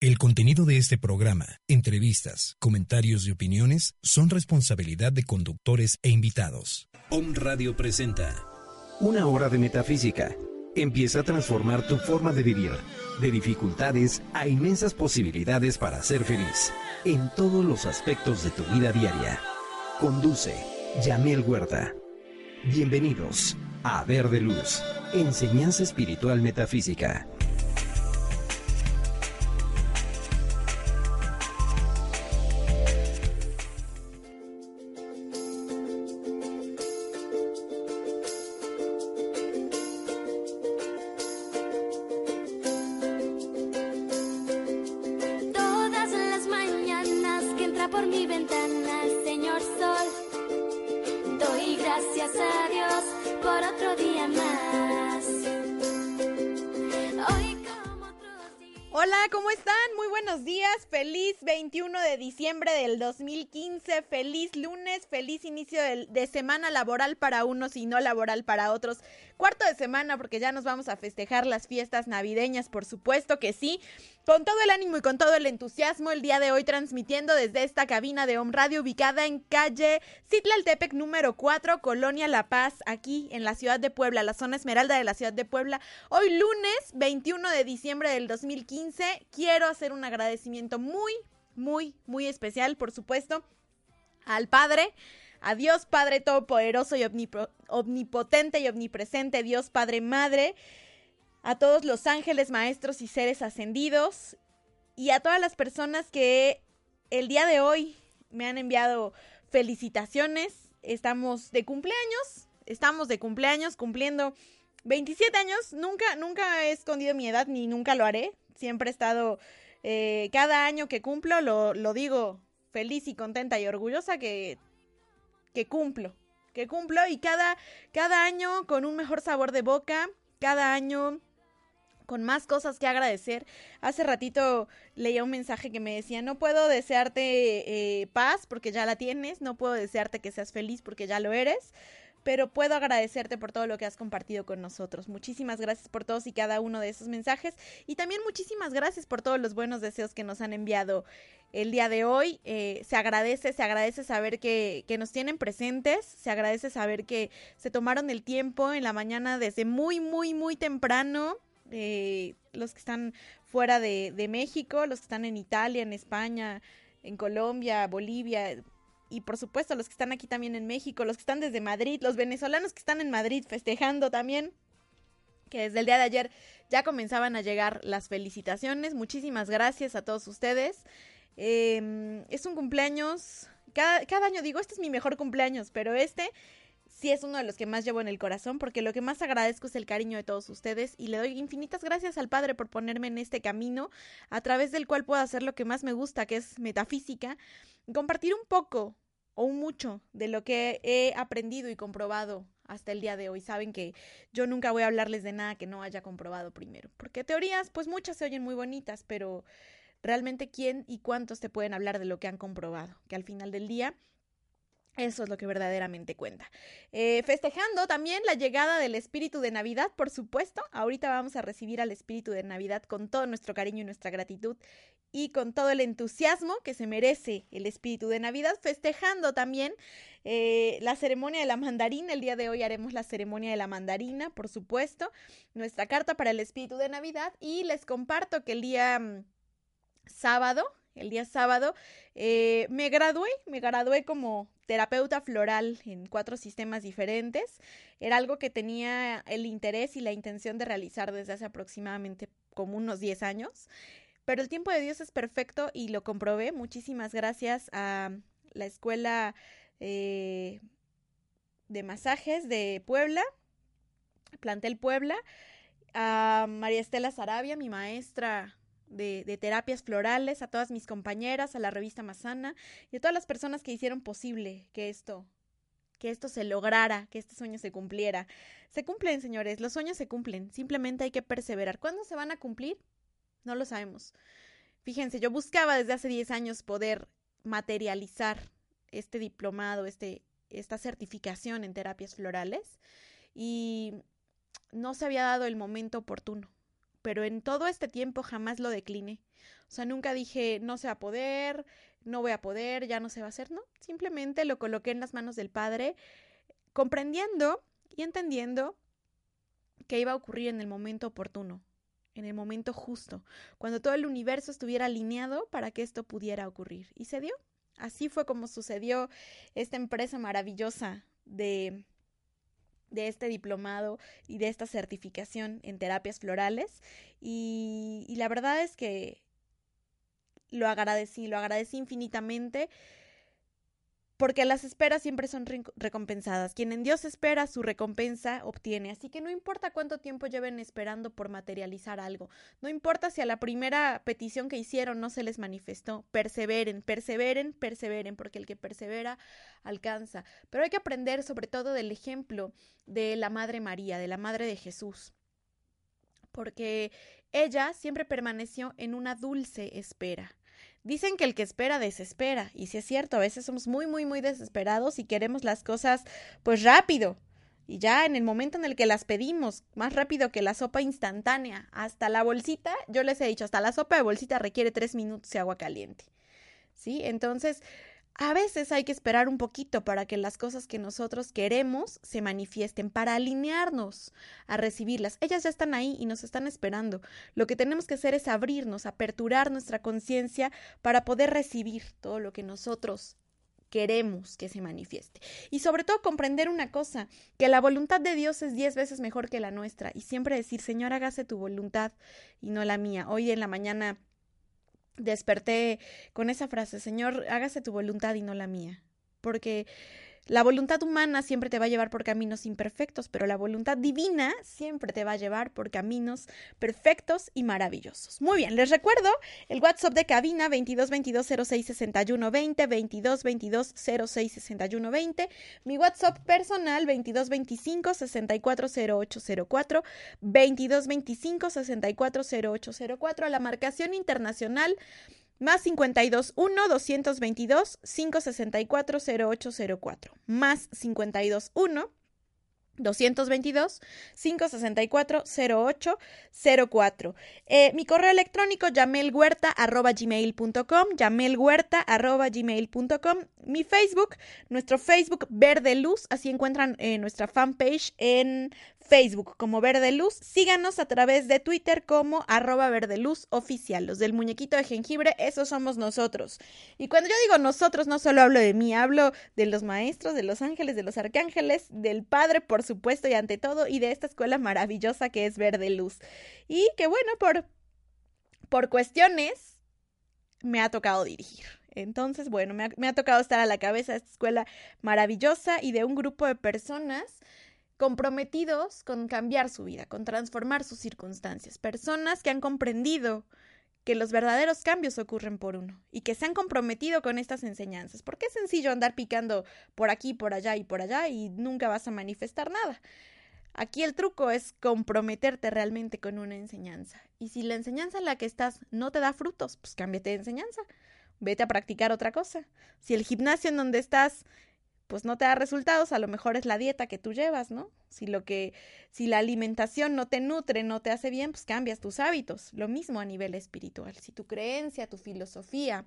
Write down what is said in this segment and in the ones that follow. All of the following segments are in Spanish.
El contenido de este programa, entrevistas, comentarios y opiniones son responsabilidad de conductores e invitados. Om Radio presenta Una hora de metafísica. Empieza a transformar tu forma de vivir, de dificultades a inmensas posibilidades para ser feliz, en todos los aspectos de tu vida diaria. Conduce Yamel Huerta. Bienvenidos a Verde Luz, Enseñanza Espiritual Metafísica. Muy buenos días. Feliz 21 de diciembre del 2015. Feliz lunes. Feliz inicio del- de, semana laboral para unos y no laboral para otros. Cuarto de semana porque ya nos vamos a festejar las fiestas navideñas, por supuesto que sí. Con todo el ánimo y con todo el entusiasmo, el día de hoy transmitiendo desde esta cabina de Home Radio ubicada en calle Citlaltepec número 4, Colonia La Paz, aquí en la ciudad de Puebla, la zona esmeralda de la ciudad de Puebla. Hoy lunes 21 de diciembre del 2015, quiero hacer un agradecimiento muy, muy, muy especial, por supuesto, al Padre, a Dios Padre Todopoderoso y omnipo- omnipotente y omnipresente, Dios Padre Madre, a todos los ángeles, maestros y seres ascendidos, y a todas las personas que el día de hoy me han enviado felicitaciones. Estamos de cumpleaños, estamos de cumpleaños cumpliendo 27 años. Nunca, nunca he escondido mi edad ni nunca lo haré. Siempre he estado, eh, cada año que cumplo, lo, lo digo feliz y contenta y orgullosa que, que cumplo. Que cumplo y cada, cada año con un mejor sabor de boca, cada año con más cosas que agradecer. Hace ratito leía un mensaje que me decía, no puedo desearte eh, paz porque ya la tienes, no puedo desearte que seas feliz porque ya lo eres, pero puedo agradecerte por todo lo que has compartido con nosotros. Muchísimas gracias por todos y cada uno de esos mensajes y también muchísimas gracias por todos los buenos deseos que nos han enviado el día de hoy. Eh, se agradece, se agradece saber que, que nos tienen presentes, se agradece saber que se tomaron el tiempo en la mañana desde muy, muy, muy temprano eh, los que están fuera de, de México, los que están en Italia, en España, en Colombia, Bolivia y por supuesto los que están aquí también en México, los que están desde Madrid, los venezolanos que están en Madrid festejando también, que desde el día de ayer ya comenzaban a llegar las felicitaciones. Muchísimas gracias a todos ustedes. Eh, es un cumpleaños, cada, cada año digo, este es mi mejor cumpleaños, pero este sí es uno de los que más llevo en el corazón porque lo que más agradezco es el cariño de todos ustedes y le doy infinitas gracias al Padre por ponerme en este camino a través del cual puedo hacer lo que más me gusta, que es metafísica, compartir un poco o un mucho de lo que he aprendido y comprobado hasta el día de hoy. Saben que yo nunca voy a hablarles de nada que no haya comprobado primero, porque teorías, pues muchas se oyen muy bonitas, pero realmente quién y cuántos te pueden hablar de lo que han comprobado, que al final del día eso es lo que verdaderamente cuenta. Eh, festejando también la llegada del espíritu de Navidad, por supuesto. Ahorita vamos a recibir al espíritu de Navidad con todo nuestro cariño y nuestra gratitud y con todo el entusiasmo que se merece el espíritu de Navidad. Festejando también eh, la ceremonia de la mandarina. El día de hoy haremos la ceremonia de la mandarina, por supuesto. Nuestra carta para el espíritu de Navidad. Y les comparto que el día mm, sábado, el día sábado, eh, me gradué, me gradué como terapeuta floral en cuatro sistemas diferentes. Era algo que tenía el interés y la intención de realizar desde hace aproximadamente como unos 10 años. Pero el tiempo de Dios es perfecto y lo comprobé. Muchísimas gracias a la escuela eh, de masajes de Puebla, Plantel Puebla, a María Estela Sarabia, mi maestra de, terapias florales, a todas mis compañeras, a la revista Mazana y a todas las personas que hicieron posible que esto, que esto se lograra, que este sueño se cumpliera. Se cumplen, señores, los sueños se cumplen, simplemente hay que perseverar. ¿Cuándo se van a cumplir? No lo sabemos. Fíjense, yo buscaba desde hace 10 años poder materializar este diplomado, este, esta certificación en terapias florales y no se había dado el momento oportuno. Pero en todo este tiempo jamás lo decliné. O sea, nunca dije, no se va a poder, no voy a poder, ya no se va a hacer, no. Simplemente lo coloqué en las manos del Padre, comprendiendo y entendiendo que iba a ocurrir en el momento oportuno, en el momento justo, cuando todo el universo estuviera alineado para que esto pudiera ocurrir. Y se dio. Así fue como sucedió esta empresa maravillosa de de este diplomado y de esta certificación en terapias florales. Y, y la verdad es que lo agradecí, lo agradecí infinitamente porque las esperas siempre son recompensadas. Quien en Dios espera, su recompensa obtiene. Así que no importa cuánto tiempo lleven esperando por materializar algo, no importa si a la primera petición que hicieron no se les manifestó, perseveren, perseveren, perseveren, porque el que persevera alcanza. Pero hay que aprender sobre todo del ejemplo de la Madre María, de la Madre de Jesús, porque ella siempre permaneció en una dulce espera. Dicen que el que espera desespera, y si es cierto, a veces somos muy, muy, muy desesperados y queremos las cosas pues rápido. Y ya en el momento en el que las pedimos, más rápido que la sopa instantánea, hasta la bolsita, yo les he dicho, hasta la sopa de bolsita requiere tres minutos de agua caliente. ¿Sí? Entonces, a veces hay que esperar un poquito para que las cosas que nosotros queremos se manifiesten, para alinearnos a recibirlas. Ellas ya están ahí y nos están esperando. Lo que tenemos que hacer es abrirnos, aperturar nuestra conciencia para poder recibir todo lo que nosotros queremos que se manifieste. Y sobre todo comprender una cosa, que la voluntad de Dios es diez veces mejor que la nuestra. Y siempre decir, Señor, hágase tu voluntad y no la mía. Hoy en la mañana desperté con esa frase, Señor, hágase tu voluntad y no la mía. Porque la voluntad humana siempre te va a llevar por caminos imperfectos, pero la voluntad divina siempre te va a llevar por caminos perfectos y maravillosos. Muy bien, les recuerdo el WhatsApp de cabina 22 22 06 61 20 22 22 06 61 20, mi WhatsApp personal 22 25 64 08 04 22 25 64 08 04, la marcación internacional más 52 1 222 564 0804. Más 52 1 222 564 0804. Eh, mi correo electrónico yamelhuerta arroba gmail.com, yamelhuerta arroba gmail.com. Mi Facebook, nuestro Facebook Verde Luz, así encuentran eh, nuestra fanpage en Facebook como Verde Luz. Síganos a través de Twitter como arroba Verde. Los del muñequito de jengibre, esos somos nosotros. Y cuando yo digo nosotros, no solo hablo de mí, hablo de los maestros, de los ángeles, de los arcángeles, del Padre, por supuesto, y ante todo, y de esta escuela maravillosa que es Verde Luz. Y que bueno, por, por cuestiones me ha tocado dirigir. Entonces, bueno, me ha, me ha tocado estar a la cabeza de esta escuela maravillosa y de un grupo de personas comprometidos con cambiar su vida, con transformar sus circunstancias, personas que han comprendido que los verdaderos cambios ocurren por uno y que se han comprometido con estas enseñanzas, porque es sencillo andar picando por aquí, por allá y por allá y nunca vas a manifestar nada. Aquí el truco es comprometerte realmente con una enseñanza. Y si la enseñanza en la que estás no te da frutos, pues cámbiate de enseñanza. Vete a practicar otra cosa. Si el gimnasio en donde estás pues no te da resultados, a lo mejor es la dieta que tú llevas, ¿no? Si lo que, si la alimentación no te nutre, no te hace bien, pues cambias tus hábitos. Lo mismo a nivel espiritual. Si tu creencia, tu filosofía,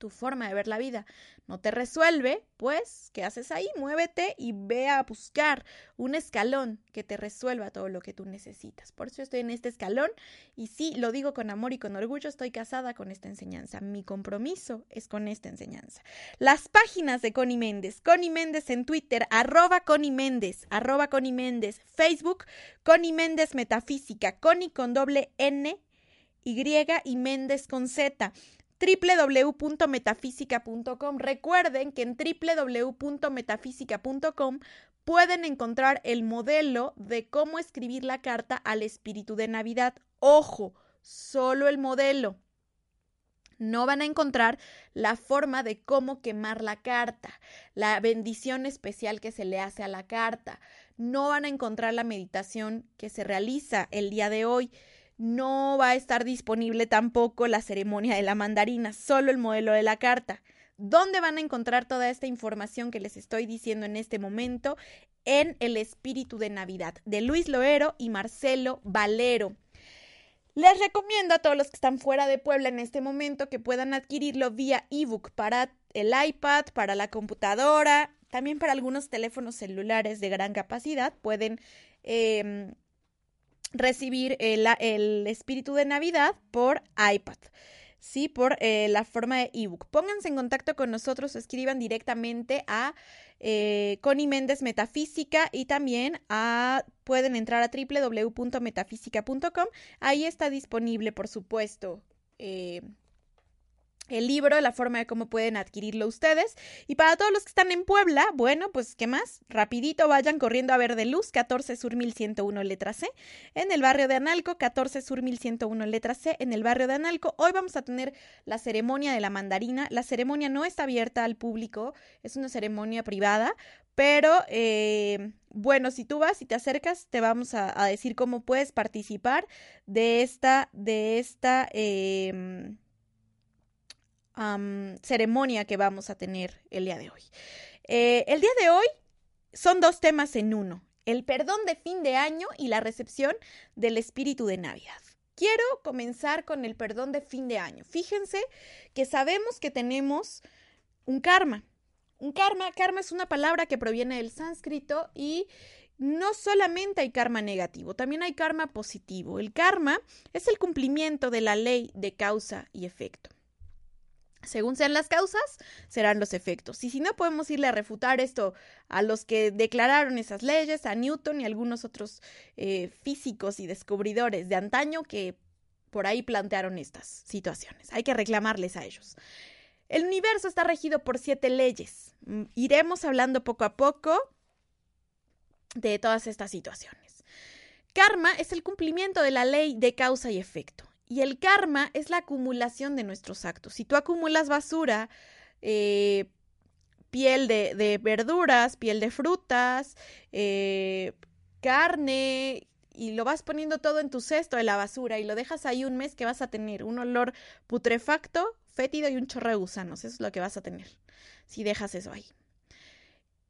tu forma de ver la vida no te resuelve, pues, ¿qué haces ahí? Muévete y ve a buscar un escalón que te resuelva todo lo que tú necesitas. Por eso estoy en este escalón y sí, lo digo con amor y con orgullo, estoy casada con esta enseñanza. Mi compromiso es con esta enseñanza. Las páginas de Connie Méndez, Connie Méndez en Twitter, arroba Connie Méndez, arroba Connie Méndez, Facebook, Connie Méndez Metafísica, Connie con doble N, Y y Méndez con Z www.metafísica.com. Recuerden que en www.metafísica.com pueden encontrar el modelo de cómo escribir la carta al espíritu de Navidad. Ojo, solo el modelo. No van a encontrar la forma de cómo quemar la carta, la bendición especial que se le hace a la carta. No van a encontrar la meditación que se realiza el día de hoy. No va a estar disponible tampoco la ceremonia de la mandarina, solo el modelo de la carta. ¿Dónde van a encontrar toda esta información que les estoy diciendo en este momento? En El Espíritu de Navidad, de Luis Loero y Marcelo Valero. Les recomiendo a todos los que están fuera de Puebla en este momento que puedan adquirirlo vía ebook para el iPad, para la computadora, también para algunos teléfonos celulares de gran capacidad. Pueden em, recibir el, el espíritu de Navidad por iPad. ¿sí? Por eh, la forma de ebook. Pónganse en contacto con nosotros, escriban directamente a eh, Connie Méndez Metafísica y también a, pueden entrar a www.metafísica.com. Ahí está disponible, por supuesto, eh, el libro, la forma de cómo pueden adquirirlo ustedes. Y para todos los que están en Puebla, bueno, pues ¿qué más? Rapidito vayan corriendo a ver de luz, 14 Sur 1101 letra C, en el barrio de Analco, 14 Sur 1101 letra C, en el barrio de Analco. Hoy vamos a tener la ceremonia de la mandarina. La ceremonia no está abierta al público, es una ceremonia privada, pero eh, bueno, si tú vas y te acercas, te vamos a, decir cómo puedes participar de esta, de esta, eh, ceremonia que vamos a tener el día de hoy. Eh, el día de hoy son dos temas en uno, el perdón de fin de año y la recepción del espíritu de Navidad. Quiero comenzar con el perdón de fin de año. Fíjense que sabemos que tenemos un karma. Un karma, karma es una palabra que proviene del sánscrito y no solamente hay karma negativo, también hay karma positivo. El karma es el cumplimiento de la ley de causa y efecto. Según sean las causas, serán los efectos. Y si no, podemos irle a refutar esto a los que declararon esas leyes, a Newton y algunos otros eh, físicos y descubridores de antaño que por ahí plantearon estas situaciones. Hay que reclamarles a ellos. El universo está regido por siete leyes. Mm, iremos hablando poco a poco de todas estas situaciones. Karma es el cumplimiento de la ley de causa y efecto. Y el karma es la acumulación de nuestros actos. Si tú acumulas basura, eh, piel de, verduras, piel de frutas, eh, carne, y lo vas poniendo todo en tu cesto de la basura y lo dejas ahí un mes que vas a tener un olor putrefacto, fétido y un chorro de gusanos. Eso es lo que vas a tener si dejas eso ahí.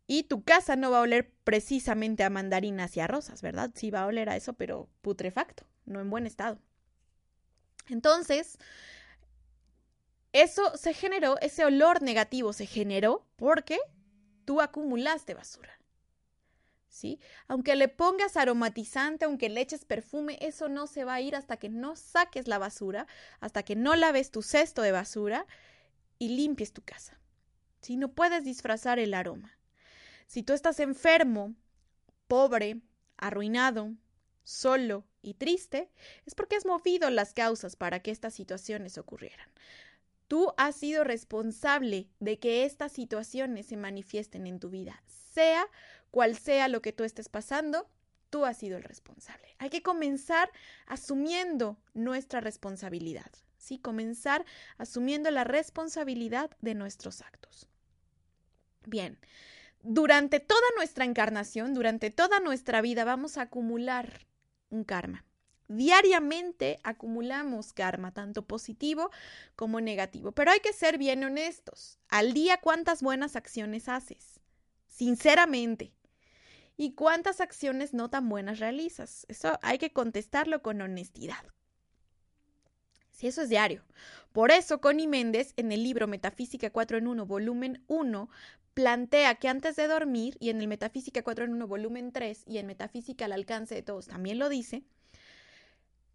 Y tu casa no va a oler precisamente a mandarinas y a rosas, ¿verdad? Sí va a oler a eso, pero putrefacto, no en buen estado. Entonces, eso se generó, ese olor negativo se generó porque tú acumulaste basura. ¿Sí? Aunque le pongas aromatizante, aunque le eches perfume, eso no se va a ir hasta que no saques la basura, hasta que no laves tu cesto de basura y limpies tu casa. Si No puedes disfrazar el aroma. Si tú estás enfermo, pobre, arruinado, solo y triste, es porque has movido las causas para que estas situaciones ocurrieran. Tú has sido responsable de que estas situaciones se manifiesten en tu vida. Sea cual sea lo que tú estés pasando, tú has sido el responsable. Hay que comenzar asumiendo nuestra responsabilidad, ¿sí? Comenzar asumiendo la responsabilidad de nuestros actos. Bien, durante toda nuestra encarnación, durante toda nuestra vida, vamos a acumular un karma. Diariamente acumulamos karma, tanto positivo como negativo, pero hay que ser bien honestos. Al día, ¿cuántas buenas acciones haces? Sinceramente. ¿Y cuántas acciones no tan buenas realizas? Eso hay que contestarlo con honestidad. Si eso es diario. Por eso, Connie Méndez, en el libro Metafísica 4 en 1, volumen 1, plantea que antes de dormir, y en el Metafísica 4 en 1, volumen 3, y en Metafísica al alcance de todos también lo dice,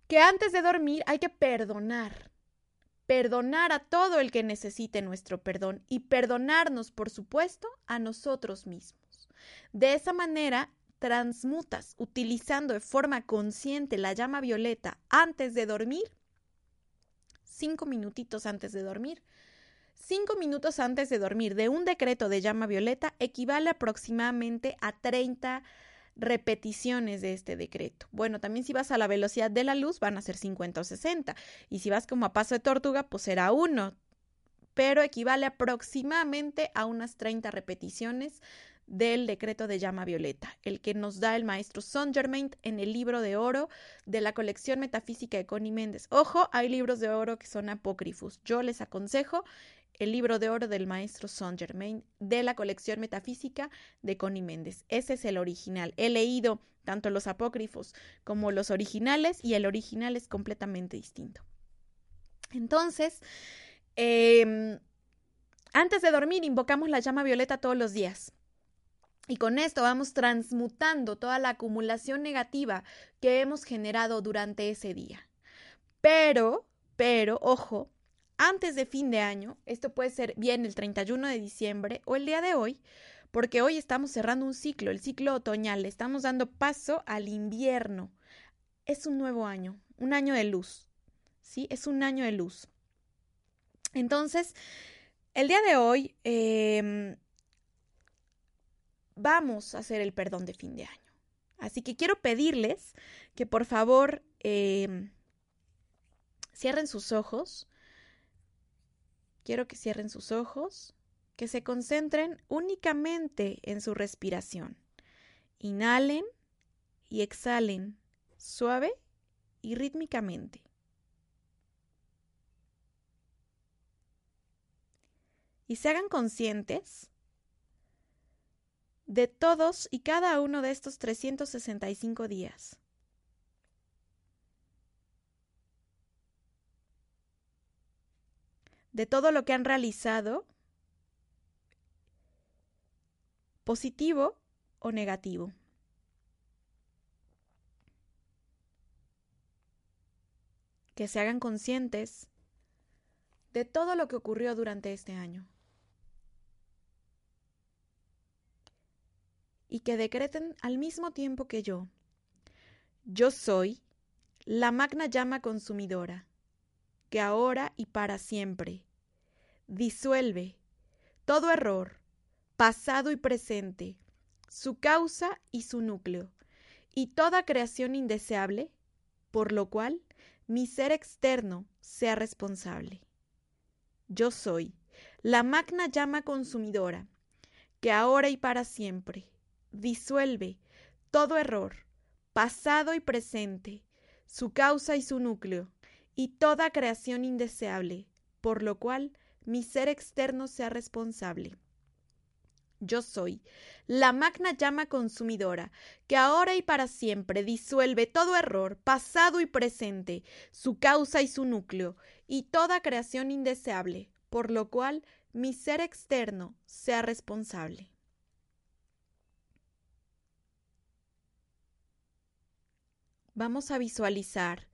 que antes de dormir hay que perdonar. Perdonar a todo el que necesite nuestro perdón y perdonarnos, por supuesto, a nosotros mismos. De esa manera, transmutas utilizando de forma consciente la llama violeta antes de dormir, cinco minutitos antes de dormir, Cinco minutos antes de dormir de un decreto de llama violeta equivale aproximadamente a 30 repeticiones de este decreto. Bueno, también si vas a la velocidad de la luz van a ser 50 o 60 y si vas como a paso de tortuga pues será uno, pero equivale aproximadamente a unas 30 repeticiones del decreto de llama violeta, el que nos da el maestro Saint Germain en el libro de oro de la colección metafísica de Connie Méndez. Ojo, hay libros de oro que son apócrifos. Yo les aconsejo el libro de oro del maestro Saint Germain de la colección metafísica de Connie Méndez. Ese es el original. He leído tanto los apócrifos como los originales y el original es completamente distinto. Entonces, em, antes de dormir invocamos la llama violeta todos los días. Y con esto vamos transmutando toda la acumulación negativa que hemos generado durante ese día. Pero, pero, ojo, antes de fin de año, esto puede ser bien el 31 de diciembre o el día de hoy, porque hoy estamos cerrando un ciclo, el ciclo otoñal, estamos dando paso al invierno. Es un nuevo año, un año de luz, ¿sí? Es un año de luz. Entonces, el día de hoy, eh, vamos a hacer el perdón de fin de año. Así que quiero pedirles que por favor em, cierren sus ojos. Quiero que cierren sus ojos, que se concentren únicamente en su respiración. Inhalen y exhalen suave y rítmicamente. Y se hagan conscientes de todos y cada uno de estos 365 días. De todo lo que han realizado, positivo o negativo. Que se hagan conscientes de todo lo que ocurrió durante este año. Y que decreten al mismo tiempo que yo. Yo soy la magna llama consumidora, que ahora y para siempre disuelve todo error, pasado y presente, su causa y su núcleo, y toda creación indeseable, por lo cual mi ser externo sea responsable. Yo soy la magna llama consumidora, que ahora y para siempre disuelve todo error, pasado y presente, su causa y su núcleo, y toda creación indeseable, por lo cual mi ser externo sea responsable. Yo soy la magna llama consumidora, que ahora y para siempre disuelve todo error, pasado y presente, su causa y su núcleo, y toda creación indeseable, por lo cual mi ser externo sea responsable. Vamos a visualizar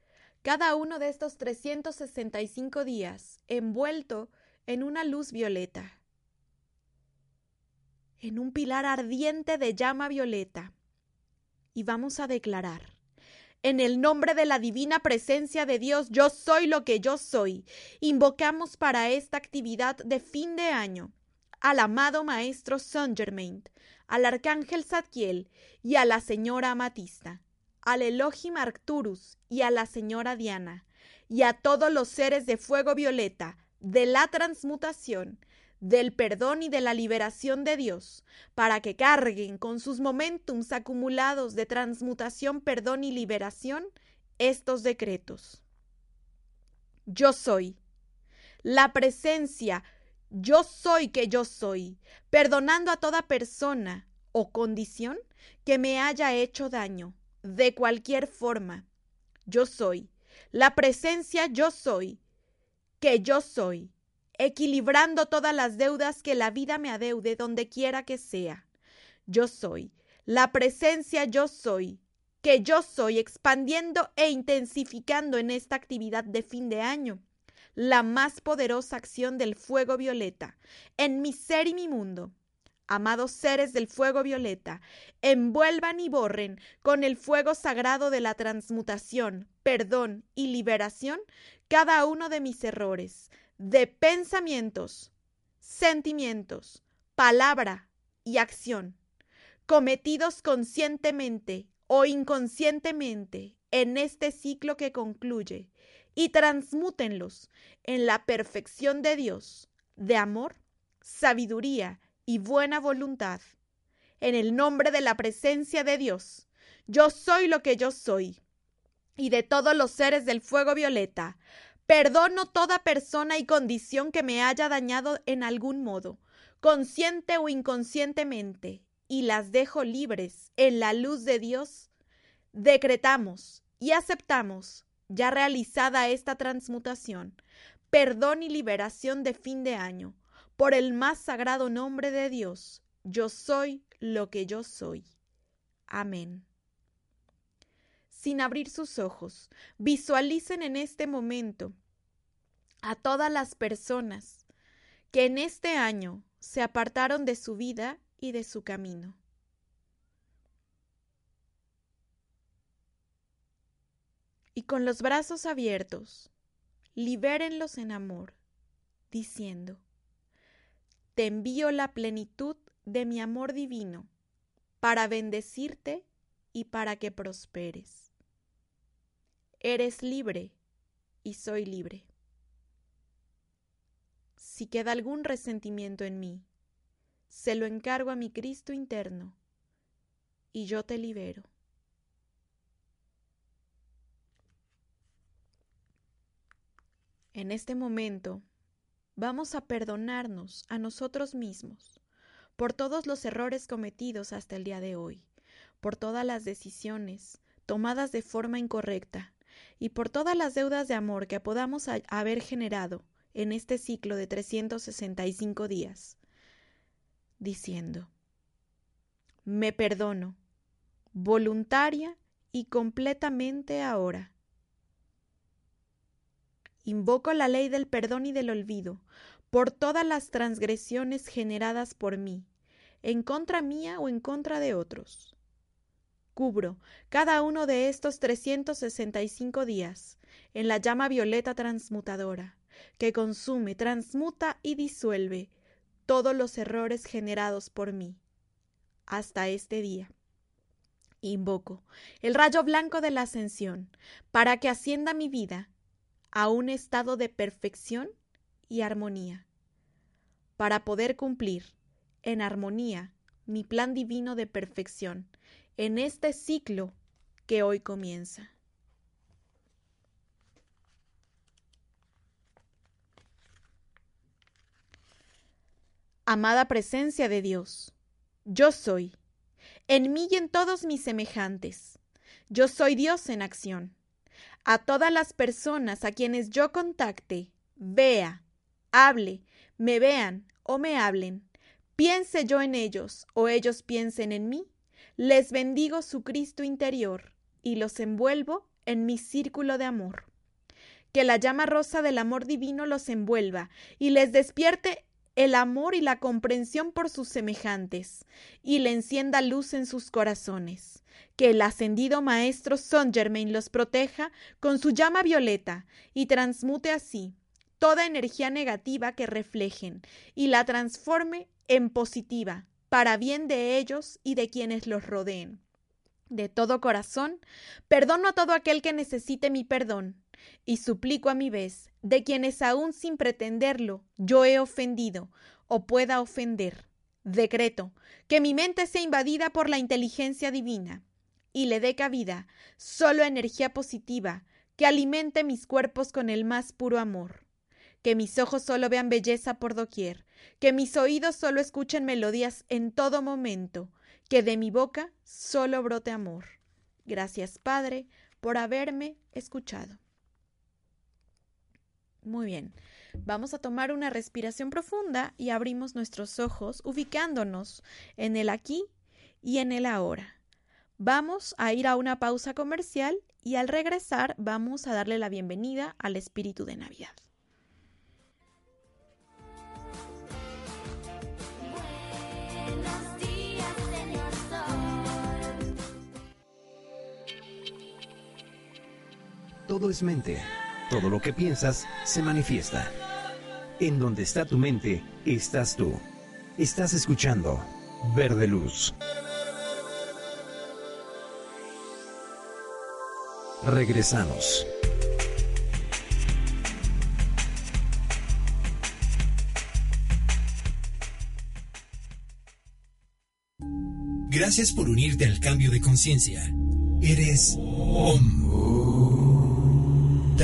cada uno de estos 365 días envuelto en una luz violeta, en un pilar ardiente de llama violeta. Y vamos a declarar, en el nombre de la divina presencia de Dios, yo soy lo que yo soy. Invocamos para esta actividad de fin de año al amado Maestro Saint Germain, al Arcángel Zadkiel y a la Señora Amatista al Elohim Arcturus y a la señora Diana, y a todos los seres de fuego violeta, de la transmutación, del perdón y de la liberación de Dios, para que carguen con sus momentums acumulados de transmutación, perdón y liberación estos decretos. Yo soy. La presencia, yo soy que yo soy, perdonando a toda persona o condición que me haya hecho daño, de cualquier forma. Yo soy. La presencia yo soy. Que yo soy. Equilibrando todas las deudas que la vida me adeude donde quiera que sea. Yo soy. La presencia yo soy. Que yo soy expandiendo e intensificando en esta actividad de fin de año la más poderosa acción del fuego violeta en mi ser y mi mundo amados seres del fuego violeta, envuelvan y borren con el fuego sagrado de la transmutación, perdón y liberación cada uno de mis errores, de pensamientos, sentimientos, palabra y acción, cometidos conscientemente o inconscientemente en este ciclo que concluye y transmútenlos en la perfección de Dios, de amor, sabiduría y buena voluntad. En el nombre de la presencia de Dios, yo soy lo que yo soy. Y de todos los seres del fuego violeta, perdono toda persona y condición que me haya dañado en algún modo, consciente o inconscientemente, y las dejo libres en la luz de Dios. Decretamos y aceptamos, ya realizada esta transmutación, perdón y liberación de fin de año, por el más sagrado nombre de Dios, yo soy lo que yo soy. Amén. Sin abrir sus ojos, visualicen en este momento a todas las personas que en este año se apartaron de su vida y de su camino. Y con los brazos abiertos, libérenlos en amor, diciendo, Te envío la plenitud de mi amor divino para bendecirte y para que prosperes. Eres libre y soy libre. Si queda algún resentimiento en mí, se lo encargo a mi Cristo interno y yo te libero. En este momento vamos a perdonarnos a nosotros mismos por todos los errores cometidos hasta el día de hoy, por todas las decisiones tomadas de forma incorrecta y por todas las deudas de amor que podamos haber generado en este ciclo de 365 días, diciendo, me perdono, voluntaria y completamente ahora Invoco la ley del perdón y del olvido por todas las transgresiones generadas por mí, en contra mía o en contra de otros. Cubro cada uno de estos 365 días en la llama violeta transmutadora, que consume, transmuta y disuelve todos los errores generados por mí, hasta este día. Invoco el rayo blanco de la ascensión, para que ascienda mi vida a un estado de perfección y armonía, para poder cumplir en armonía mi plan divino de perfección en este ciclo que hoy comienza. Amada presencia de Dios, yo soy, en mí y en todos mis semejantes. Yo soy Dios en acción a todas las personas a quienes yo contacte, vea, hable, me vean o me hablen, piense yo en ellos o ellos piensen en mí, les bendigo su Cristo interior y los envuelvo en mi círculo de amor. Que la llama rosa del amor divino los envuelva y les despierte el amor y la comprensión por sus semejantes, y le encienda luz en sus corazones. Que el ascendido Maestro Son Germain los proteja con su llama violeta y transmute así toda energía negativa que reflejen y la transforme en positiva, para bien de ellos y de quienes los rodeen. De todo corazón, perdono a todo aquel que necesite mi perdón, y suplico a mi vez de quienes aún sin pretenderlo yo he ofendido o pueda ofender. Decreto que mi mente sea invadida por la inteligencia divina y le dé cabida solo energía positiva que alimente mis cuerpos con el más puro amor. Que mis ojos solo vean belleza por doquier, que mis oídos solo escuchen melodías en todo momento, que de mi boca solo brote amor. Gracias, Padre, por haberme escuchado. Muy bien. Vamos a tomar una respiración profunda y abrimos nuestros ojos ubicándonos en el aquí y en el ahora. Vamos a ir a una pausa comercial y al regresar vamos a darle la bienvenida al espíritu de Navidad. Todo es mente todo lo que piensas se manifiesta. En donde está tu mente, estás tú. Estás escuchando Verde Luz. Regresamos. Gracias por unirte al cambio de conciencia. Eres OM.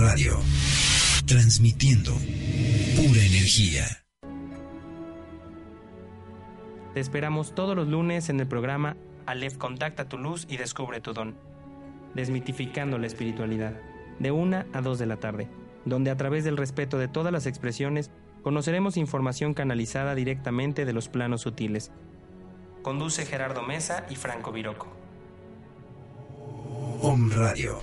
Radio. Transmitiendo pura energía. Te esperamos todos los lunes en el programa Aleph Contacta tu luz y descubre tu don. Desmitificando la espiritualidad, de 1 a 2 de la tarde, donde a través del respeto de todas las expresiones conoceremos información canalizada directamente de los planos sutiles. Conduce Gerardo Mesa y Franco Viroco. OM Radio.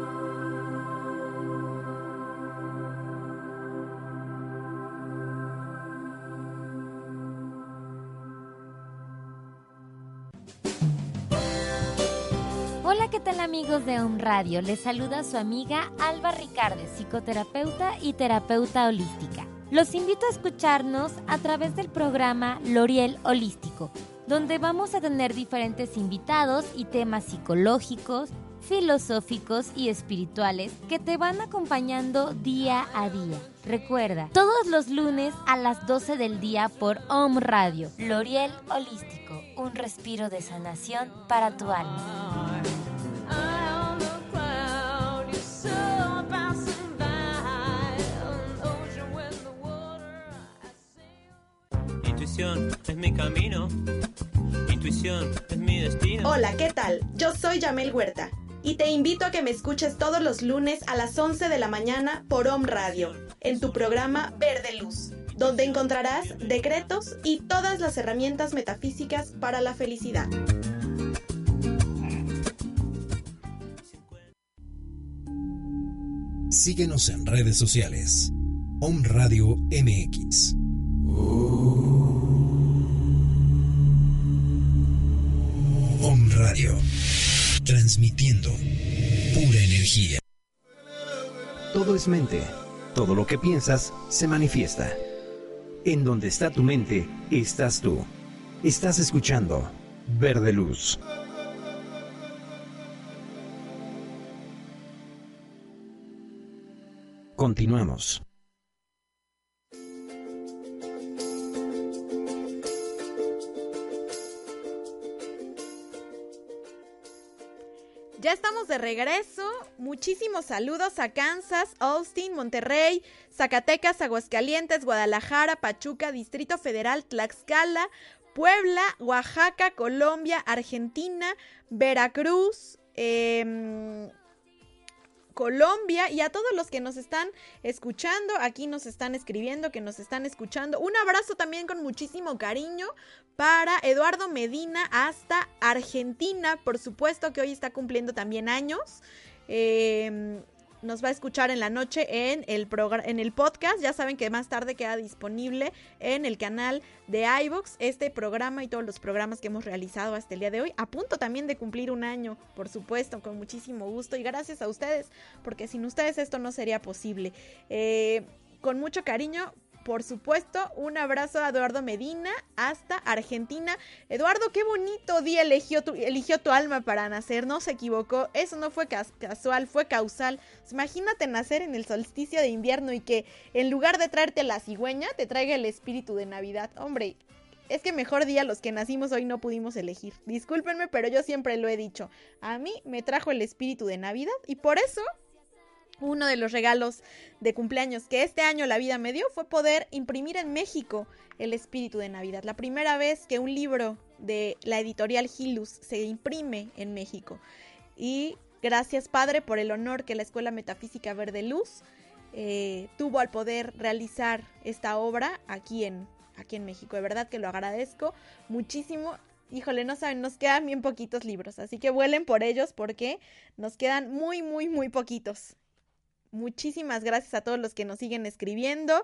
Tal amigos de Home Radio? Les saluda su amiga Alba Ricardes, psicoterapeuta y terapeuta holística. Los invito a escucharnos a través del programa L'Oriel Holístico, donde vamos a tener diferentes invitados y temas psicológicos, filosóficos y espirituales que te van acompañando día a día. Recuerda, todos los lunes a las 12 del día por Home Radio. L'Oriel Holístico, un respiro de sanación para tu alma. Intuición es mi camino. Intuición es mi destino. Hola, ¿qué tal? Yo soy Yamel Huerta y te invito a que me escuches todos los lunes a las 11 de la mañana por Om Radio, en tu programa Verde Luz, donde encontrarás decretos y todas las herramientas metafísicas para la felicidad. Síguenos en redes sociales. Om Radio MX. Om Radio. Transmitiendo pura energía. Todo es mente. Todo lo que piensas se manifiesta. En donde está tu mente, estás tú. Estás escuchando Verde Luz. Continuamos. Ya estamos de regreso. Muchísimos saludos a Kansas, Austin, Monterrey, Zacatecas, Aguascalientes, Guadalajara, Pachuca, Distrito Federal, Tlaxcala, Puebla, Oaxaca, Colombia, Argentina, Veracruz, em, Colombia y a todos los que nos están escuchando, aquí nos están escribiendo, que nos están escuchando. Un abrazo también con muchísimo cariño para Eduardo Medina hasta Argentina, por supuesto que hoy está cumpliendo también años. Eh, nos va a escuchar en la noche en el, en el podcast. Ya saben que más tarde queda disponible en el canal de iVoox este programa y todos los programas que hemos realizado hasta el día de hoy. A punto también de cumplir un año, por supuesto, con muchísimo gusto y gracias a ustedes, porque sin ustedes esto no sería posible. Eh, con mucho cariño, por supuesto, un abrazo a Eduardo Medina hasta Argentina. Eduardo, qué bonito día eligió tu, eligió tu alma para nacer, no se equivocó, eso no fue casual, fue causal. Imagínate nacer en el solsticio de invierno y que en lugar de traerte la cigüeña, te traiga el espíritu de Navidad. Hombre, es que mejor día los que nacimos hoy no pudimos elegir. Discúlpenme, pero yo siempre lo he dicho. A mí me trajo el espíritu de Navidad y por eso Uno de los regalos de cumpleaños que este año la vida me dio fue poder imprimir en México el espíritu de Navidad. La primera vez que un libro de la editorial Gilus se imprime en México. Y gracias Padre por el honor que la Escuela Metafísica Verde Luz eh, tuvo al poder realizar esta obra aquí en, aquí en México. De verdad que lo agradezco muchísimo. Híjole, no saben, nos quedan bien poquitos libros, así que vuelen por ellos porque nos quedan muy, muy, muy poquitos. Muchísimas gracias a todos los que nos siguen escribiendo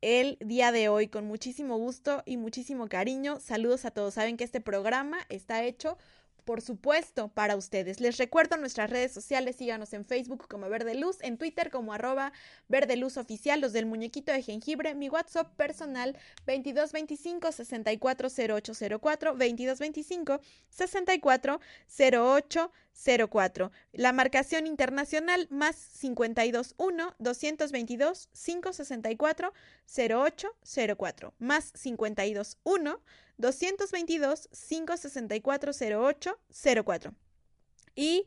el día de hoy con muchísimo gusto y muchísimo cariño. Saludos a todos. Saben que este programa está hecho por supuesto, para ustedes. Les recuerdo nuestras redes sociales, síganos en Facebook como Verde Luz, en Twitter como arroba Verde Luz Oficial, los del muñequito de jengibre, mi WhatsApp personal 2225 640804, 2225 640804. La marcación internacional más 521 222 564 0804, más 521 222-564-0804. Y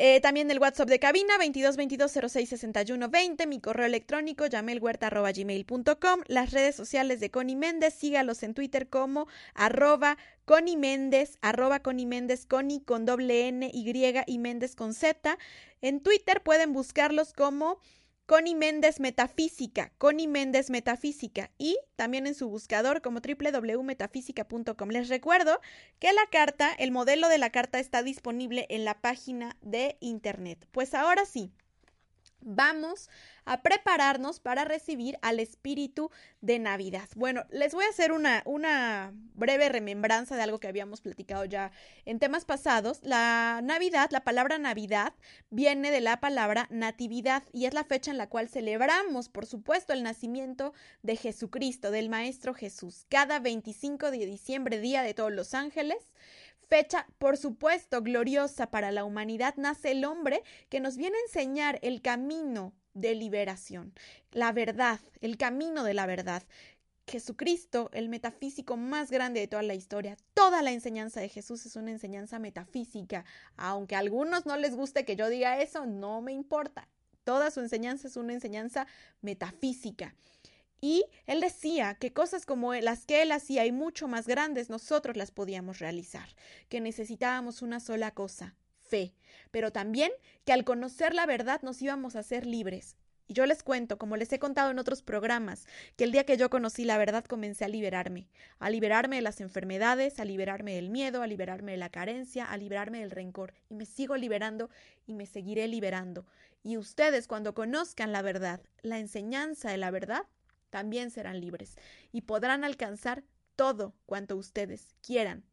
eh, también el WhatsApp de cabina 2222-066120, mi correo electrónico yamelhuerta.gmail.com, las redes sociales de Connie Méndez, sígalos en Twitter como arroba Connie Méndez, arroba Connie Méndez, Connie con doble N, Y y Méndez con Z. En Twitter pueden buscarlos como Connie Méndez Metafísica, Connie Méndez Metafísica y también en su buscador como www.metafísica.com. Les recuerdo que la carta, el modelo de la carta está disponible en la página de internet. Pues ahora sí, vamos a prepararnos para recibir al espíritu de Navidad. Bueno, les voy a hacer una, una breve remembranza de algo que habíamos platicado ya en temas pasados. La Navidad, la palabra Navidad, viene de la palabra natividad y es la fecha en la cual celebramos, por supuesto, el nacimiento de Jesucristo, del Maestro Jesús, cada 25 de diciembre, Día de Todos los Ángeles fecha, por supuesto, gloriosa para la humanidad, nace el hombre que nos viene a enseñar el camino de liberación, la verdad, el camino de la verdad. Jesucristo, el metafísico más grande de toda la historia. Toda la enseñanza de Jesús es una enseñanza metafísica. Aunque a algunos no les guste que yo diga eso, no me importa. Toda su enseñanza es una enseñanza metafísica. Y él decía que cosas como las que él hacía y mucho más grandes nosotros las podíamos realizar, que necesitábamos una sola cosa, fe, pero también que al conocer la verdad nos íbamos a ser libres. Y yo les cuento, como les he contado en otros programas, que el día que yo conocí la verdad comencé a liberarme, a liberarme de las enfermedades, a liberarme del miedo, a liberarme de la carencia, a liberarme del rencor. Y me sigo liberando y me seguiré liberando. Y ustedes cuando conozcan la verdad, la enseñanza de la verdad, también serán libres y podrán alcanzar todo cuanto ustedes quieran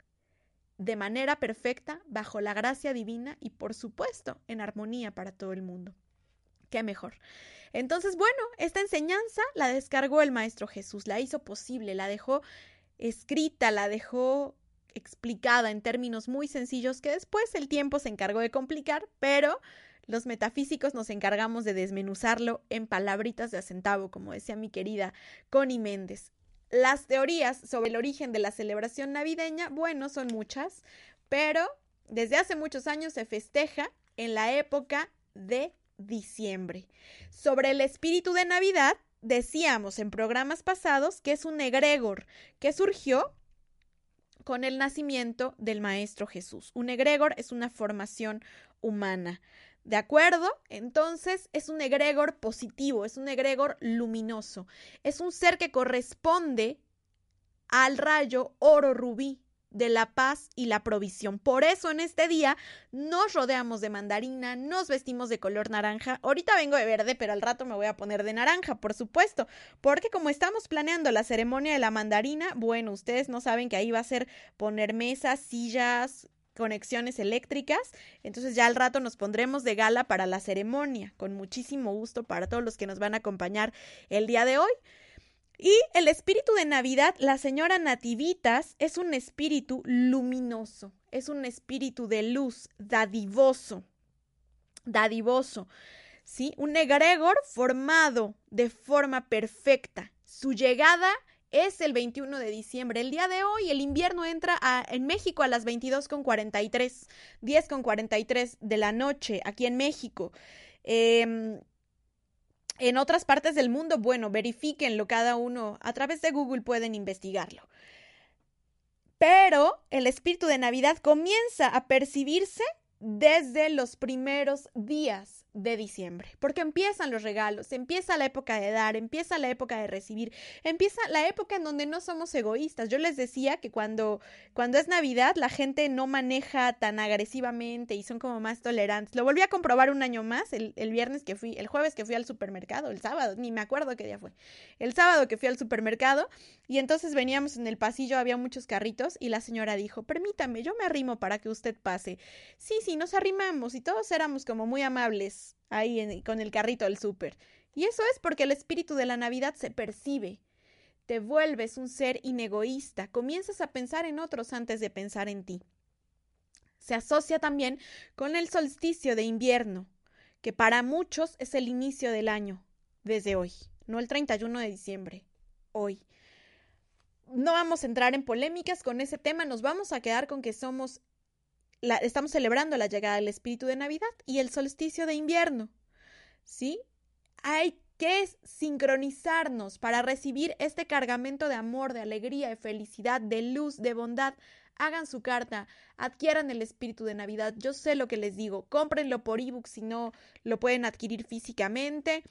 de manera perfecta, bajo la gracia divina y por supuesto en armonía para todo el mundo. Qué mejor. Entonces, bueno, esta enseñanza la descargó el Maestro Jesús, la hizo posible, la dejó escrita, la dejó explicada en términos muy sencillos que después el tiempo se encargó de complicar, pero los metafísicos nos encargamos de desmenuzarlo en palabritas de acentavo, como decía mi querida Connie Méndez. Las teorías sobre el origen de la celebración navideña, bueno, son muchas, pero desde hace muchos años se festeja en la época de diciembre. Sobre el espíritu de Navidad, decíamos en programas pasados que es un egregor que surgió con el nacimiento del Maestro Jesús. Un egregor es una formación humana. ¿De acuerdo? Entonces es un egregor positivo, es un egregor luminoso, es un ser que corresponde al rayo oro rubí de la paz y la provisión. Por eso en este día nos rodeamos de mandarina, nos vestimos de color naranja. Ahorita vengo de verde, pero al rato me voy a poner de naranja, por supuesto, porque como estamos planeando la ceremonia de la mandarina, bueno, ustedes no saben que ahí va a ser poner mesas, sillas, conexiones eléctricas. Entonces ya al rato nos pondremos de gala para la ceremonia, con muchísimo gusto para todos los que nos van a acompañar el día de hoy. Y el espíritu de Navidad, la señora Nativitas, es un espíritu luminoso, es un espíritu de luz, dadivoso, dadivoso, ¿sí? Un egregor formado de forma perfecta. Su llegada es el 21 de diciembre. El día de hoy el invierno entra en México a las 22.43, 10.43 de la noche, aquí en México. Em, en otras partes del mundo, bueno, verifíquenlo cada uno. A través de Google pueden investigarlo. Pero el espíritu de Navidad comienza a percibirse desde los primeros días de diciembre, porque empiezan los regalos, empieza la época de dar, empieza la época de recibir, empieza la época en donde no somos egoístas. Yo les decía que cuando, cuando es Navidad la gente no maneja tan agresivamente y son como más tolerantes. Lo volví a comprobar un año más, el, el viernes que fui, el jueves que fui al supermercado, el sábado, ni me acuerdo qué día fue, el sábado que fui al supermercado y entonces veníamos en el pasillo, había muchos carritos y la señora dijo, permítame, yo me arrimo para que usted pase. Sí, sí, nos arrimamos y todos éramos como muy amables ahí con el carrito del súper. Y eso es porque el espíritu de la Navidad se percibe. Te vuelves un ser inegoísta, comienzas a pensar en otros antes de pensar en ti. Se asocia también con el solsticio de invierno, que para muchos es el inicio del año, desde hoy, no el 31 de diciembre, hoy. No vamos a entrar en polémicas con ese tema, nos vamos a quedar con que somos estamos celebrando la llegada del espíritu de Navidad y el solsticio de invierno. ¿Sí? Hay que sincronizarnos para recibir este cargamento de amor, de alegría, de felicidad, de luz, de bondad. Hagan su carta, adquieran el espíritu de Navidad. Yo sé lo que les digo, cómprenlo por ebook si no lo pueden adquirir físicamente.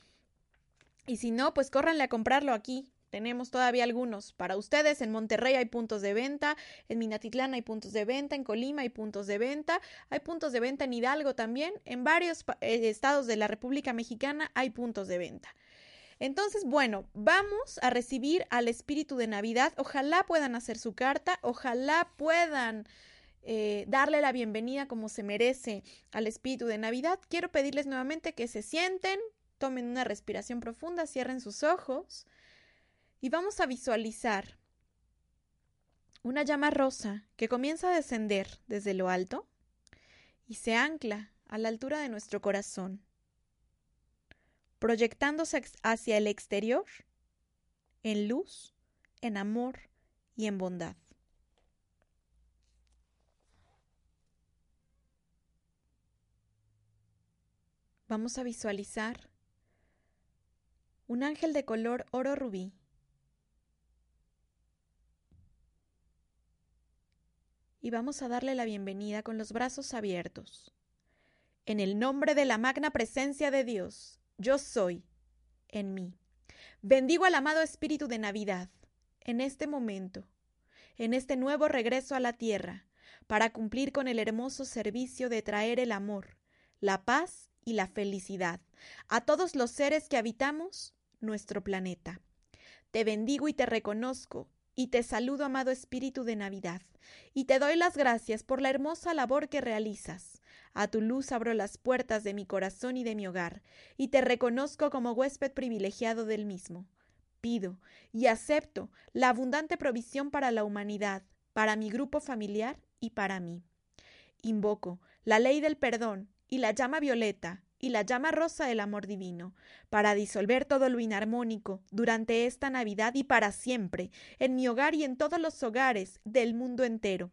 Y si no, pues córranle a comprarlo aquí. Tenemos todavía algunos. Para ustedes, en Monterrey hay puntos de venta, en Minatitlán hay puntos de venta, en Colima hay puntos de venta, hay puntos de venta en Hidalgo también, en varios eh, estados de la República Mexicana hay puntos de venta. Entonces, bueno, vamos a recibir al espíritu de Navidad. Ojalá puedan hacer su carta, ojalá puedan eh, darle la bienvenida como se merece al espíritu de Navidad. Quiero pedirles nuevamente que se sienten, tomen una respiración profunda, cierren sus ojos y vamos a visualizar una llama rosa que comienza a descender desde lo alto y se ancla a la altura de nuestro corazón, proyectándose hacia el exterior en luz, en amor y en bondad. Vamos a visualizar un ángel de color oro rubí y vamos a darle la bienvenida con los brazos abiertos. En el nombre de la magna presencia de Dios, yo soy en mí. Bendigo al amado Espíritu de Navidad en este momento, en este nuevo regreso a la tierra, para cumplir con el hermoso servicio de traer el amor, la paz y la felicidad a todos los seres que habitamos nuestro planeta. Te bendigo y te reconozco y te saludo, amado Espíritu de Navidad, y te doy las gracias por la hermosa labor que realizas. A tu luz abro las puertas de mi corazón y de mi hogar, y te reconozco como huésped privilegiado del mismo. Pido y acepto la abundante provisión para la humanidad, para mi grupo familiar y para mí. Invoco la ley del perdón y la llama violeta y la llama rosa del amor divino, para disolver todo lo inarmónico durante esta Navidad y para siempre, en mi hogar y en todos los hogares del mundo entero.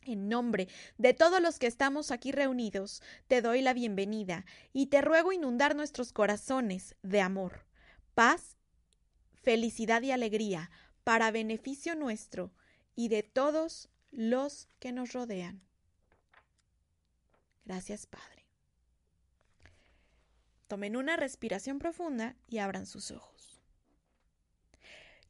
En nombre de todos los que estamos aquí reunidos, te doy la bienvenida y te ruego inundar nuestros corazones de amor, paz, felicidad y alegría, para beneficio nuestro y de todos los que nos rodean. Gracias, Padre. Tomen una respiración profunda y abran sus ojos.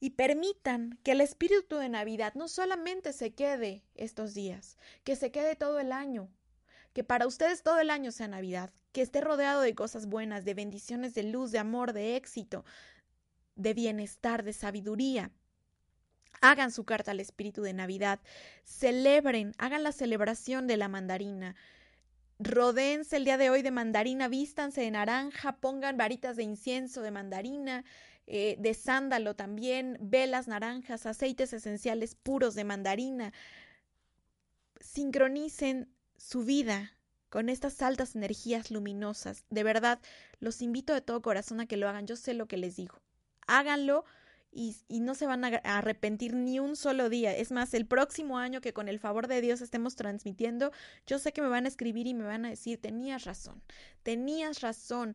Y permitan que el espíritu de Navidad no solamente se quede estos días, que se quede todo el año, que para ustedes todo el año sea Navidad, que esté rodeado de cosas buenas, de bendiciones, de luz, de amor, de éxito, de bienestar, de sabiduría. Hagan su carta al espíritu de Navidad, celebren, hagan la celebración de la mandarina, Rodéense el día de hoy de mandarina, vístanse de naranja, pongan varitas de incienso de mandarina, eh, de sándalo también, velas naranjas, aceites esenciales puros de mandarina. Sincronicen su vida con estas altas energías luminosas. De verdad, los invito de todo corazón a que lo hagan. Yo sé lo que les digo. Háganlo y, no se van a arrepentir ni un solo día. Es más, el próximo año que con el favor de Dios estemos transmitiendo, yo sé que me van a escribir y me van a decir, tenías razón, tenías razón.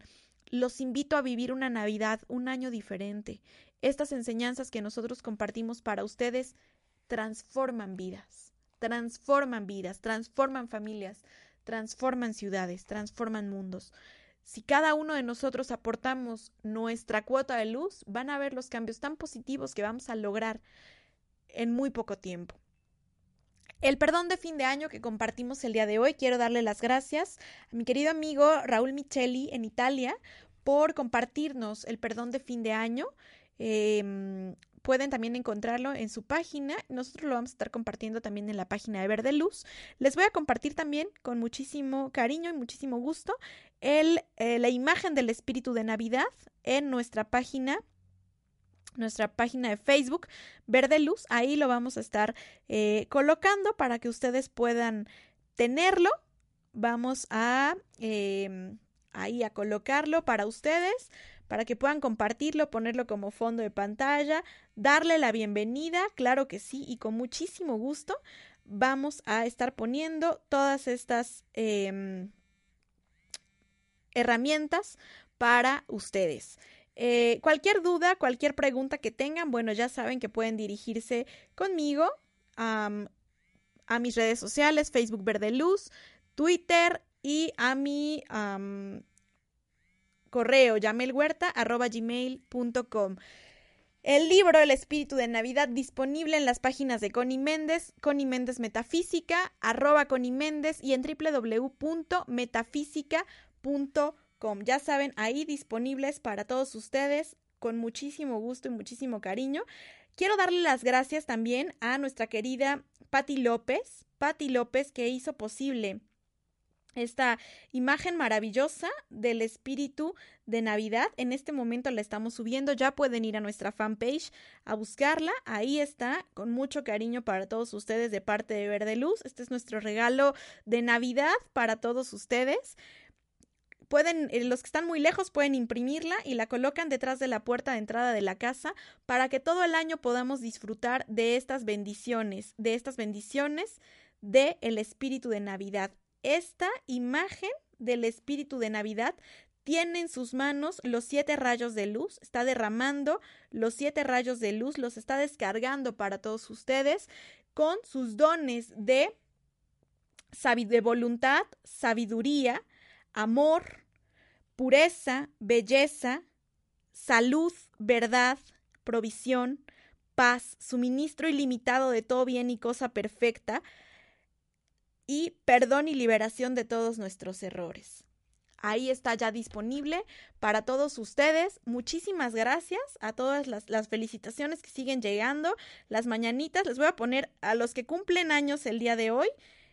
Los invito a vivir una Navidad, un año diferente. Estas enseñanzas que nosotros compartimos para ustedes transforman vidas, transforman vidas, transforman familias, transforman ciudades, transforman mundos. Si cada uno de nosotros aportamos nuestra cuota de luz, van a ver los cambios tan positivos que vamos a lograr en muy poco tiempo. El perdón de fin de año que compartimos el día de hoy, quiero darle las gracias a mi querido amigo Raúl Micheli en Italia por compartirnos el perdón de fin de año. Em, pueden también encontrarlo en su página. Nosotros lo vamos a estar compartiendo también en la página de Verde Luz. Les voy a compartir también con muchísimo cariño y muchísimo gusto el, eh, la imagen del espíritu de Navidad en nuestra página nuestra página de Facebook, Verde Luz. Ahí lo vamos a estar eh, colocando para que ustedes puedan tenerlo. Vamos a em, ahí a colocarlo para ustedes, para que puedan compartirlo, ponerlo como fondo de pantalla, darle la bienvenida, claro que sí, y con muchísimo gusto vamos a estar poniendo todas estas em, herramientas para ustedes. Eh, cualquier duda, cualquier pregunta que tengan, bueno, ya saben que pueden dirigirse conmigo a mis redes sociales, Facebook Verde Luz, Twitter y a mi correo yamelhuerta.gmail.com. El libro El Espíritu de Navidad disponible en las páginas de Connie Méndez, Connie Méndez Metafísica, arroba Connie Méndez y en www.metafísica.com ya saben, ahí disponibles para todos ustedes con muchísimo gusto y muchísimo cariño. Quiero darle las gracias también a nuestra querida Patti López, Patti López que hizo posible esta imagen maravillosa del espíritu de Navidad. En este momento la estamos subiendo, ya pueden ir a nuestra fanpage a buscarla. Ahí está, con mucho cariño para todos ustedes de parte de Verde Luz. Este es nuestro regalo de Navidad para todos ustedes pueden, eh, los que están muy lejos pueden imprimirla y la colocan detrás de la puerta de entrada de la casa para que todo el año podamos disfrutar de estas bendiciones, de estas bendiciones del el espíritu de Navidad. Esta imagen del espíritu de Navidad tiene en sus manos los siete rayos de luz, está derramando los siete rayos de luz, los está descargando para todos ustedes con sus dones de, voluntad, sabiduría, amor, pureza, belleza, salud, verdad, provisión, paz, suministro ilimitado de todo bien y cosa perfecta, y perdón y liberación de todos nuestros errores. Ahí está ya disponible para todos ustedes. Muchísimas gracias a todas las, felicitaciones que siguen llegando, las mañanitas. Les voy a poner a los que cumplen años el día de hoy.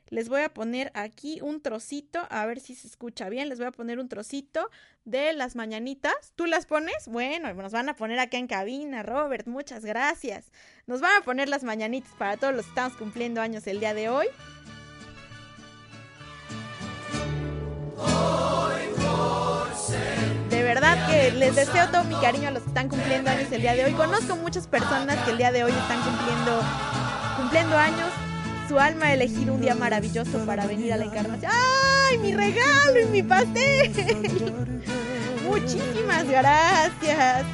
Les voy a poner aquí un trocito, a ver si se escucha bien. Les voy a poner un trocito de las mañanitas. ¿Tú las pones? Bueno, nos van a poner acá en cabina, Robert. Muchas gracias. Nos van a poner las mañanitas para todos los que estamos cumpliendo años el día de hoy. De verdad que les deseo todo mi cariño a los que están cumpliendo años el día de hoy. Conozco muchas personas que el día de hoy están cumpliendo, cumpliendo años su alma ha elegido un día maravilloso para venir a la encarnación. ¡Ay, mi regalo y mi pastel! Muchísimas gracias.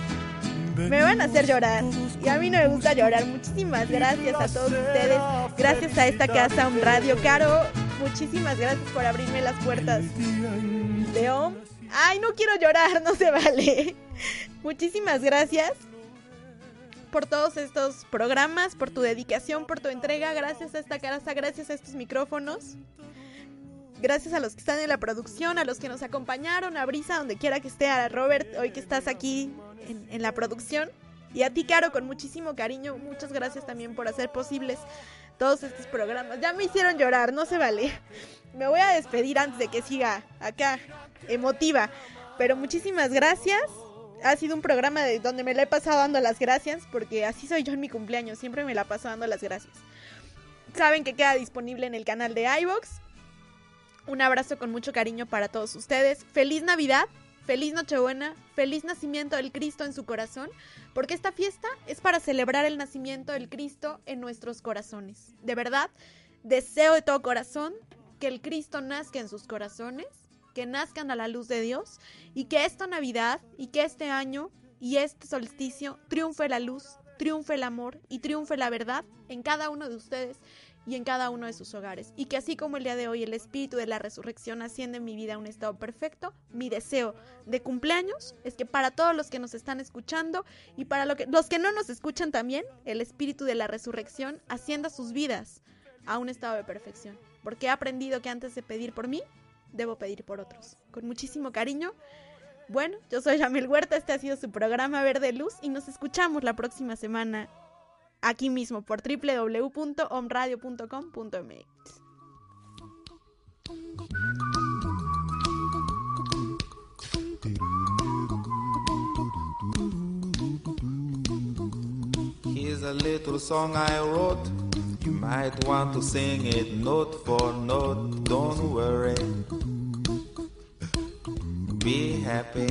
Me van a hacer llorar. Y a mí no me gusta llorar. Muchísimas gracias a todos ustedes. Gracias a esta casa, un radio. Caro, muchísimas gracias por abrirme las puertas de Ay, no quiero llorar, no se vale. Muchísimas gracias por todos estos programas, por tu dedicación, por tu entrega. Gracias a esta casa, gracias a estos micrófonos. Gracias a los que están en la producción, a los que nos acompañaron, a Brisa, donde quiera que esté, a Robert, hoy que estás aquí en, en la producción. Y a ti, Caro, con muchísimo cariño. Muchas gracias también por hacer posibles todos estos programas. Ya me hicieron llorar, no se vale. Me voy a despedir antes de que siga acá emotiva. Pero muchísimas gracias ha sido un programa de donde me la he pasado dando las gracias, porque así soy yo en mi cumpleaños, siempre me la paso dando las gracias. Saben que queda disponible en el canal de iVox. Un abrazo con mucho cariño para todos ustedes. Feliz Navidad, feliz Nochebuena, feliz nacimiento del Cristo en su corazón, porque esta fiesta es para celebrar el nacimiento del Cristo en nuestros corazones. De verdad, deseo de todo corazón que el Cristo nazca en sus corazones, que nazcan a la luz de Dios y que esta Navidad y que este año y este solsticio triunfe la luz, triunfe el amor y triunfe la verdad en cada uno de ustedes y en cada uno de sus hogares. Y que así como el día de hoy el espíritu de la resurrección asciende en mi vida a un estado perfecto, mi deseo de cumpleaños es que para todos los que nos están escuchando y para los que no nos escuchan también, el espíritu de la resurrección ascienda sus vidas a un estado de perfección. Porque he aprendido que antes de pedir por mí, debo pedir por otros. Con muchísimo cariño. Bueno, yo soy Yamil Huerta, este ha sido su programa Verde Luz y nos escuchamos la próxima semana aquí mismo por www.omradio.com.mx. Here's a little song I wrote. You might want to sing it note for note. Don't worry. Be happy.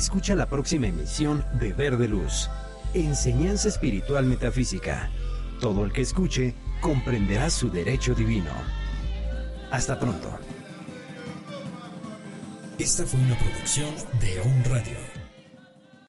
Escucha la próxima emisión de Verde Luz, Enseñanza Espiritual Metafísica. Todo el que escuche comprenderá su derecho divino. Hasta pronto. Esta fue una producción de On Radio.